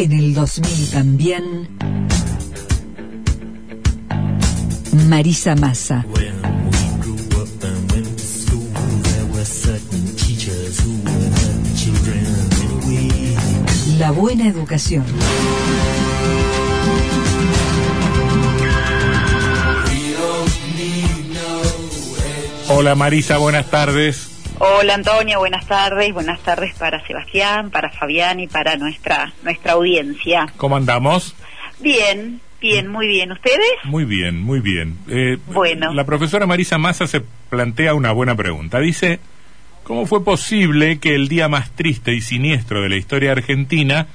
En el 2000 también. Marisa Massa. La buena educación. Hola Marisa, buenas tardes. Hola Antonio, buenas tardes. Buenas tardes para Sebastián, para Fabián y para nuestra nuestra audiencia. ¿Cómo andamos? Bien, bien, muy bien. ¿Ustedes? Muy bien, muy bien. Eh, Bueno. La profesora Marisa Massa se plantea una buena pregunta. Dice, ¿cómo fue posible que el día más triste y siniestro de la historia argentina,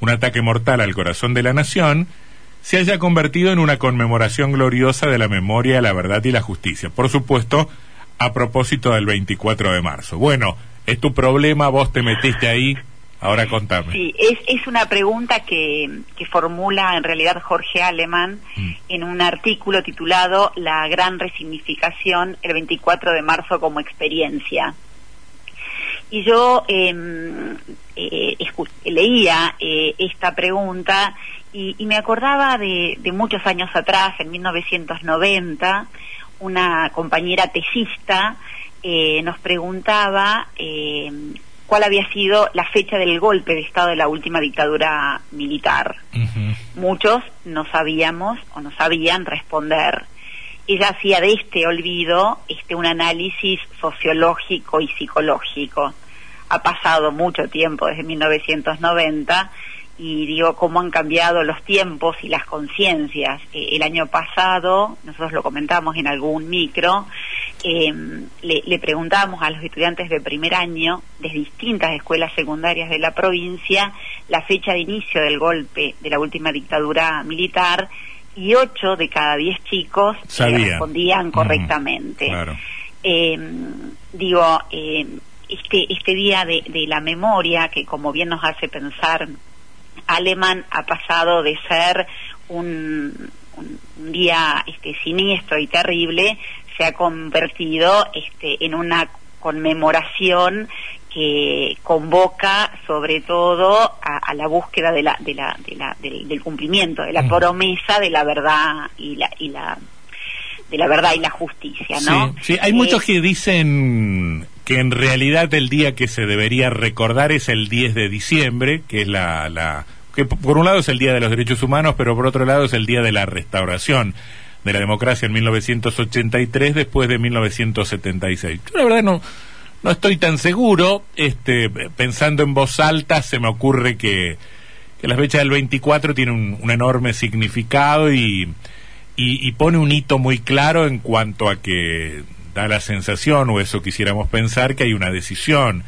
un ataque mortal al corazón de la nación, se haya convertido en una conmemoración gloriosa de la memoria, la verdad y la justicia? Por supuesto, a propósito del 24 de marzo. Bueno, es tu problema, vos te metiste ahí, ahora contame. Sí, es, es una pregunta que, que formula en realidad Jorge Aleman Mm. en un artículo titulado La gran resignificación el 24 de marzo como experiencia. Y yo em, eh, leía eh, esta pregunta y, y me acordaba de, de muchos años atrás, en 1990, una compañera tesista eh, nos preguntaba eh, cuál había sido la fecha del golpe de Estado de la última dictadura militar. Muchos no sabíamos o no sabían responder. Ella hacía de este olvido este un análisis sociológico y psicológico. Ha pasado mucho tiempo desde 1990 y digo cómo han cambiado los tiempos y las conciencias. Eh, el año pasado, nosotros lo comentamos en algún micro, eh, le, le preguntamos a los estudiantes de primer año de distintas escuelas secundarias de la provincia la fecha de inicio del golpe de la última dictadura militar y ocho de cada diez chicos eh, respondían correctamente. claro. Eh, digo, eh, este, este día de, de la memoria, que como bien nos hace pensar, Alemán ha pasado de ser un, día este, siniestro y terrible, se ha convertido este, en una conmemoración que convoca sobre todo a, a la búsqueda de la, de la, de la- del, del cumplimiento, de la Mm. promesa de la verdad y la, y la de la verdad y la justicia, ¿no? Sí, sí, hay Eh, muchos que dicen que en realidad el día que se debería recordar es el 10 de diciembre, que es la, la que por un lado es el Día de los Derechos Humanos, pero por otro lado es el Día de la Restauración de la Democracia en 1983 después de 1976. Yo la verdad no no estoy tan seguro, este pensando en voz alta se me ocurre que que la fecha del 24 tiene un, un enorme significado y, y pone un hito muy claro en cuanto a que da la sensación, o eso quisiéramos pensar, que hay una decisión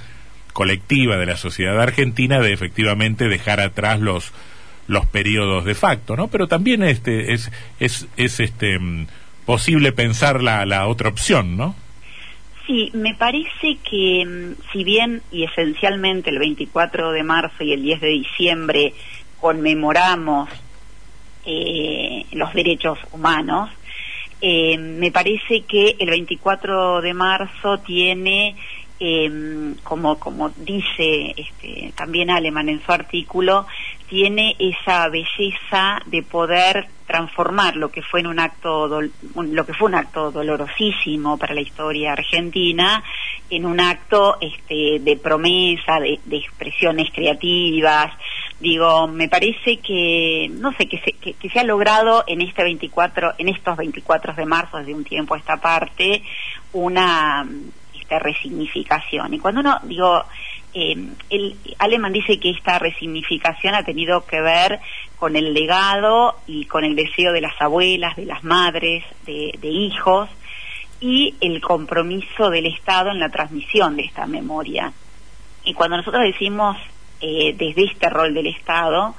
colectiva de la sociedad argentina de efectivamente dejar atrás los los periodos de facto, ¿no? Pero también este es es es este mm, posible pensar la, la otra opción, ¿no? Sí, me parece que mm, si bien y esencialmente el 24 de marzo y el 10 de diciembre conmemoramos eh, los derechos humanos, eh, me parece que el 24 de marzo tiene, eh, como, como dice este, también Aleman en su artículo, tiene esa belleza de poder transformar lo que fue en un acto lo que fue un acto dolorosísimo para la historia argentina en un acto este, de promesa de expresiones creativas digo me parece que no sé que se, que, se ha logrado en este 24 en estos 24 de marzo desde un tiempo a esta parte una esta resignificación y cuando uno digo eh, el Aleman dice que esta resignificación ha tenido que ver con el legado y con el deseo de las abuelas, de las madres, de hijos y el compromiso del Estado en la transmisión de esta memoria. Y cuando nosotros decimos eh, desde este rol del Estado,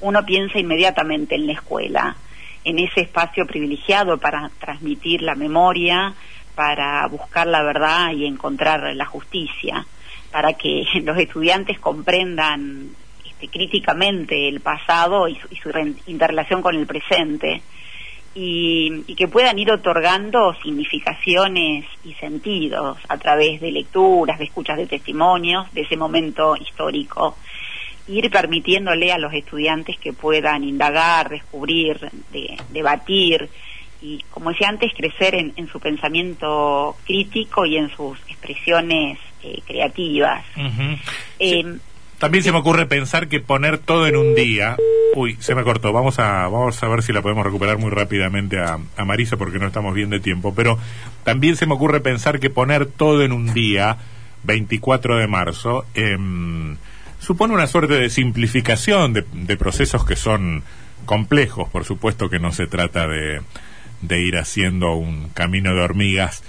uno piensa inmediatamente en la escuela, en ese espacio privilegiado para transmitir la memoria, para buscar la verdad y encontrar la justicia, para que los estudiantes comprendan este, críticamente el pasado y su, y su interrelación con el presente y, y, que puedan ir otorgando significaciones y sentidos a través de lecturas, de escuchas de testimonios de ese momento histórico. Ir permitiéndole a los estudiantes que puedan indagar, descubrir, de, debatir y, como decía antes, crecer en, en, su pensamiento crítico y en sus expresiones eh, creativas. Uh -huh. eh, sí. También se me ocurre pensar que poner todo en un día. Uy, se me cortó. Vamos a, vamos a ver si la podemos recuperar muy rápidamente a, a Marisa porque no estamos bien de tiempo. Pero también se me ocurre pensar que poner todo en un día, 24 de marzo, eh, supone una suerte de simplificación de, de, procesos que son complejos. Por supuesto que no se trata de, de ir haciendo un camino de hormigas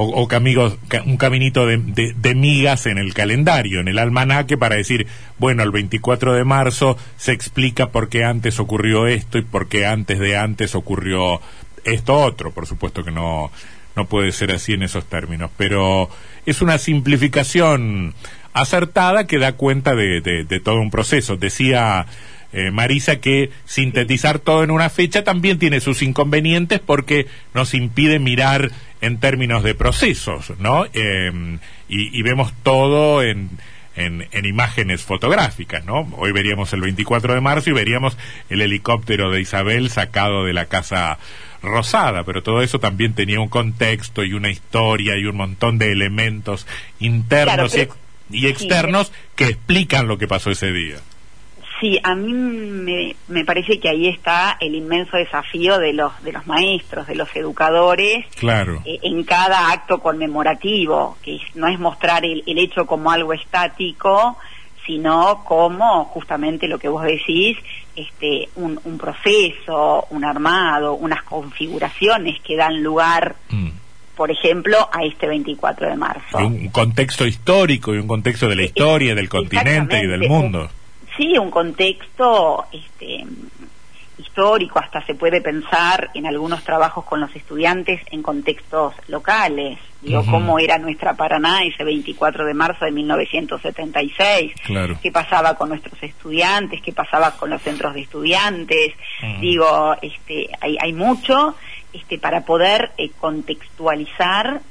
o, o camigos, ca, un caminito de, de, de, migas en el calendario, en el almanaque, para decir, bueno, el 24 de marzo se explica por qué antes ocurrió esto y por qué antes de antes ocurrió esto otro. Por supuesto que no, no puede ser así en esos términos, pero es una simplificación acertada que da cuenta de, de todo un proceso. Decía eh, Marisa que sintetizar todo en una fecha también tiene sus inconvenientes porque nos impide mirar en términos de procesos, ¿no? Eh, y, y, vemos todo en, en, en, imágenes fotográficas, ¿no? Hoy veríamos el 24 de marzo y veríamos el helicóptero de Isabel sacado de la casa rosada, pero todo eso también tenía un contexto y una historia y un montón de elementos internos claro, pero, y, y, externos sí, que explican lo que pasó ese día. Sí, a mí me, me, parece que ahí está el inmenso desafío de los de los maestros, de los educadores, claro. eh, en cada acto conmemorativo, que no es mostrar el, el, hecho como algo estático, sino como justamente lo que vos decís, este, un, un proceso, un armado, unas configuraciones que dan lugar. Mm por ejemplo, a este 24 de marzo. Un contexto histórico y un contexto de la historia, del continente y del mundo sí un contexto este, histórico, hasta se puede pensar en algunos trabajos con los estudiantes en contextos locales. Digo, uh -huh. cómo era nuestra Paraná ese 24 de marzo de 1976, claro. qué pasaba con nuestros estudiantes, qué pasaba con los centros de estudiantes. Uh -huh. Digo, este, hay, hay mucho este, para poder eh, contextualizar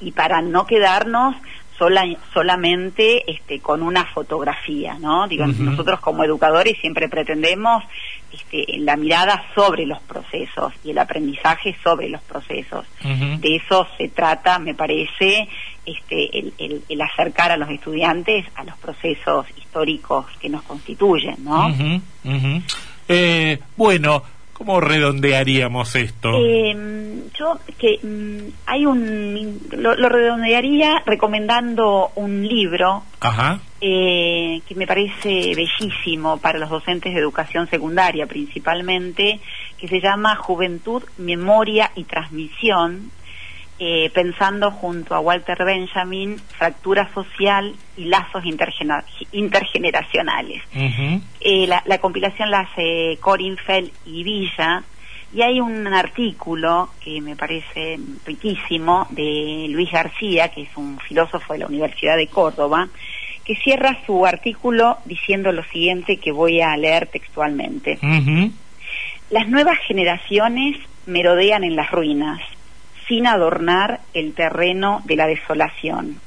y para no quedarnos sola, solamente este, con una fotografía, ¿no? Digo, uh -huh. nosotros como educadores siempre pretendemos este, la mirada sobre los procesos y el aprendizaje sobre los procesos. Uh -huh. De eso se trata, me parece, este, el, el, el, acercar a los estudiantes a los procesos históricos que nos constituyen, ¿no? Uh -huh. eh, bueno, ¿Cómo redondearíamos esto? Eh, yo que mm, hay un lo, lo, redondearía recomendando un libro Ajá. Eh, que me parece bellísimo para los docentes de educación secundaria principalmente, que se llama Juventud, Memoria y Transmisión eh, pensando junto a Walter Benjamin fractura social y lazos intergener intergeneracionales. Uh -huh. eh, la, la, compilación la hace Corinfeld y Villa y hay un artículo que me parece riquísimo de Luis García, que es un filósofo de la Universidad de Córdoba, que cierra su artículo diciendo lo siguiente que voy a leer textualmente. Uh -huh. Las nuevas generaciones merodean en las ruinas sin adornar el terreno de la desolación.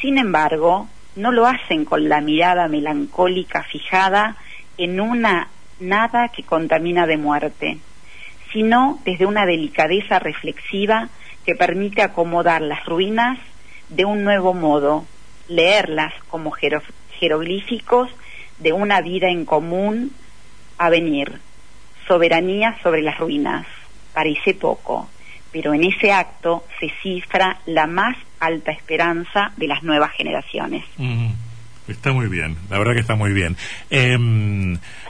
Sin embargo, no lo hacen con la mirada melancólica fijada en una nada que contamina de muerte, sino desde una delicadeza reflexiva que permite acomodar las ruinas de un nuevo modo, leerlas como jeroglíficos de una vida en común a venir. Soberanía sobre las ruinas. Parece poco, pero en ese acto se cifra la más alta esperanza de las nuevas generaciones. Mm, está muy bien, la verdad que está muy bien. Eh,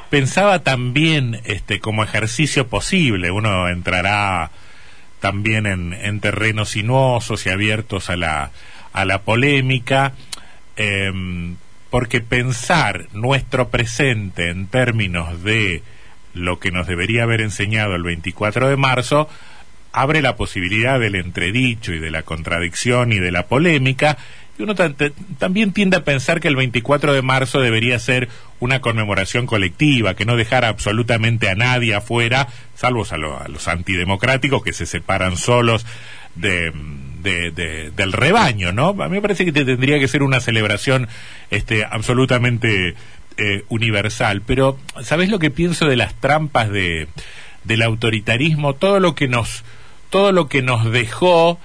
pensaba también este como ejercicio posible, uno entrará también en, en terrenos sinuosos y abiertos a la, a la polémica. Eh, porque pensar nuestro presente en términos de lo que nos debería haber enseñado el 24 de marzo abre la posibilidad del entredicho y de la contradicción y de la polémica y uno también tiende a pensar que el 24 de marzo debería ser una conmemoración colectiva, que no dejara absolutamente a nadie afuera, salvo a, los antidemocráticos que se separan solos de, del rebaño, ¿no? A mí me parece que tendría que ser una celebración este, absolutamente eh, universal. Pero, ¿sabés lo que pienso de las trampas de, del autoritarismo? Todo lo que nos, todo lo que nos dejó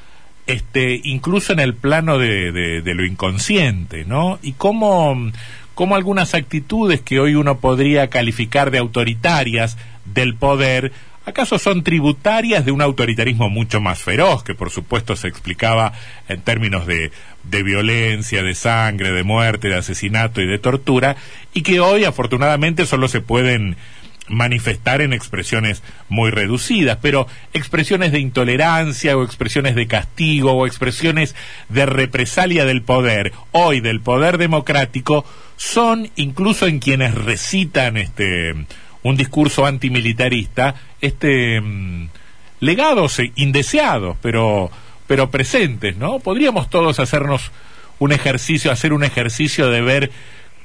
este, incluso en el plano de, de, lo inconsciente, ¿no? Y cómo, cómo algunas actitudes que hoy uno podría calificar de autoritarias del poder, ¿acaso son tributarias de un autoritarismo mucho más feroz, que por supuesto se explicaba en términos de, de violencia, de sangre, de muerte, de asesinato y de tortura, y que hoy afortunadamente solo se pueden manifestar en expresiones muy reducidas, pero expresiones de intolerancia o expresiones de castigo o expresiones de represalia del poder, hoy del poder democrático, son incluso en quienes recitan este un discurso antimilitarista, este mm, legados e indeseados, pero pero presentes, ¿no? Podríamos todos hacernos un ejercicio, hacer un ejercicio de ver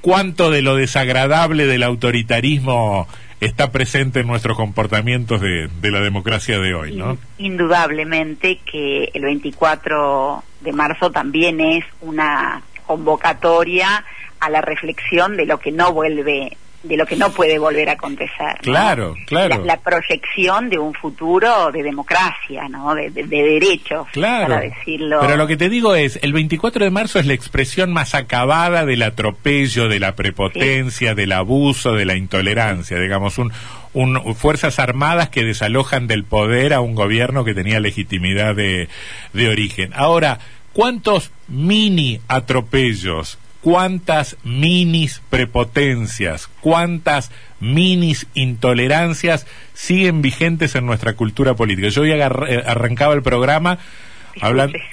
cuánto de lo desagradable del autoritarismo está presente en nuestros comportamientos de, la democracia de hoy, ¿no? Indudablemente que el 24 de marzo también es una convocatoria a la reflexión de lo que no vuelve de lo que no puede volver a acontecer. Claro, claro. La, proyección de un futuro de democracia, ¿no? De, derechos, claro. para decirlo. Pero lo que te digo es, el 24 de marzo es la expresión más acabada del atropello, de la prepotencia, del abuso, de la intolerancia, digamos, un, un, fuerzas armadas que desalojan del poder a un gobierno que tenía legitimidad de, de origen. Ahora, ¿cuántos mini atropellos cuántas minis prepotencias, cuántas minis intolerancias siguen vigentes en nuestra cultura política. Yo hoy eh, arrancaba el programa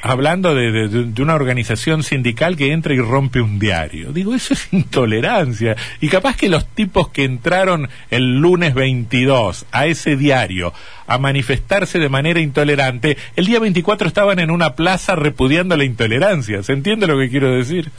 hablando de, una organización sindical que entra y rompe un diario. Digo, eso es intolerancia. Y capaz que los tipos que entraron el lunes 22 a ese diario a manifestarse de manera intolerante, el día 24 estaban en una plaza repudiando la intolerancia. ¿Se entiende lo que quiero decir?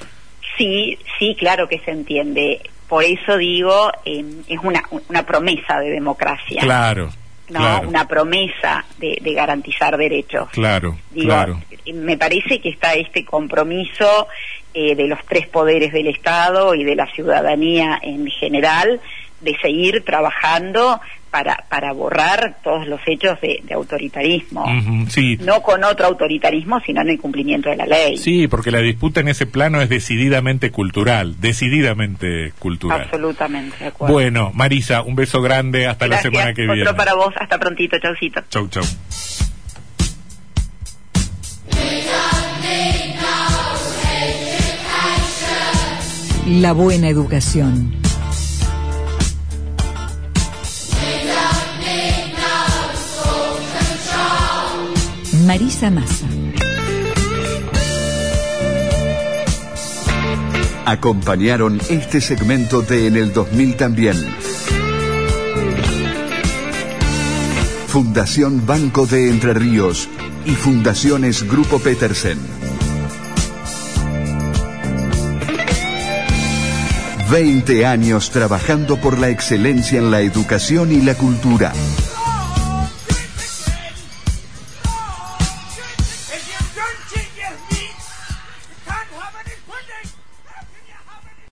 Sí, sí, claro que se entiende. Por eso digo, eh, es una, una promesa de democracia. Claro. ¿no? Una promesa de, garantizar derechos. Claro, claro. Me parece que está este compromiso eh, de los tres poderes del Estado y de la ciudadanía en general de seguir trabajando para, para borrar todos los hechos de, autoritarismo. No con otro autoritarismo, sino en el cumplimiento de la ley. Sí, porque la disputa en ese plano es decididamente cultural, decididamente cultural. Absolutamente, de acuerdo. Bueno, Marisa, un beso grande, hasta la semana que viene. Otro para vos, hasta prontito, chaucito. Chau, chau. La buena educación. Marisa Massa. Acompañaron este segmento de En el 2000 también. Fundación Banco de Entre Ríos y Fundaciones Grupo Petersen. 20 años trabajando por la excelencia en la educación y la cultura.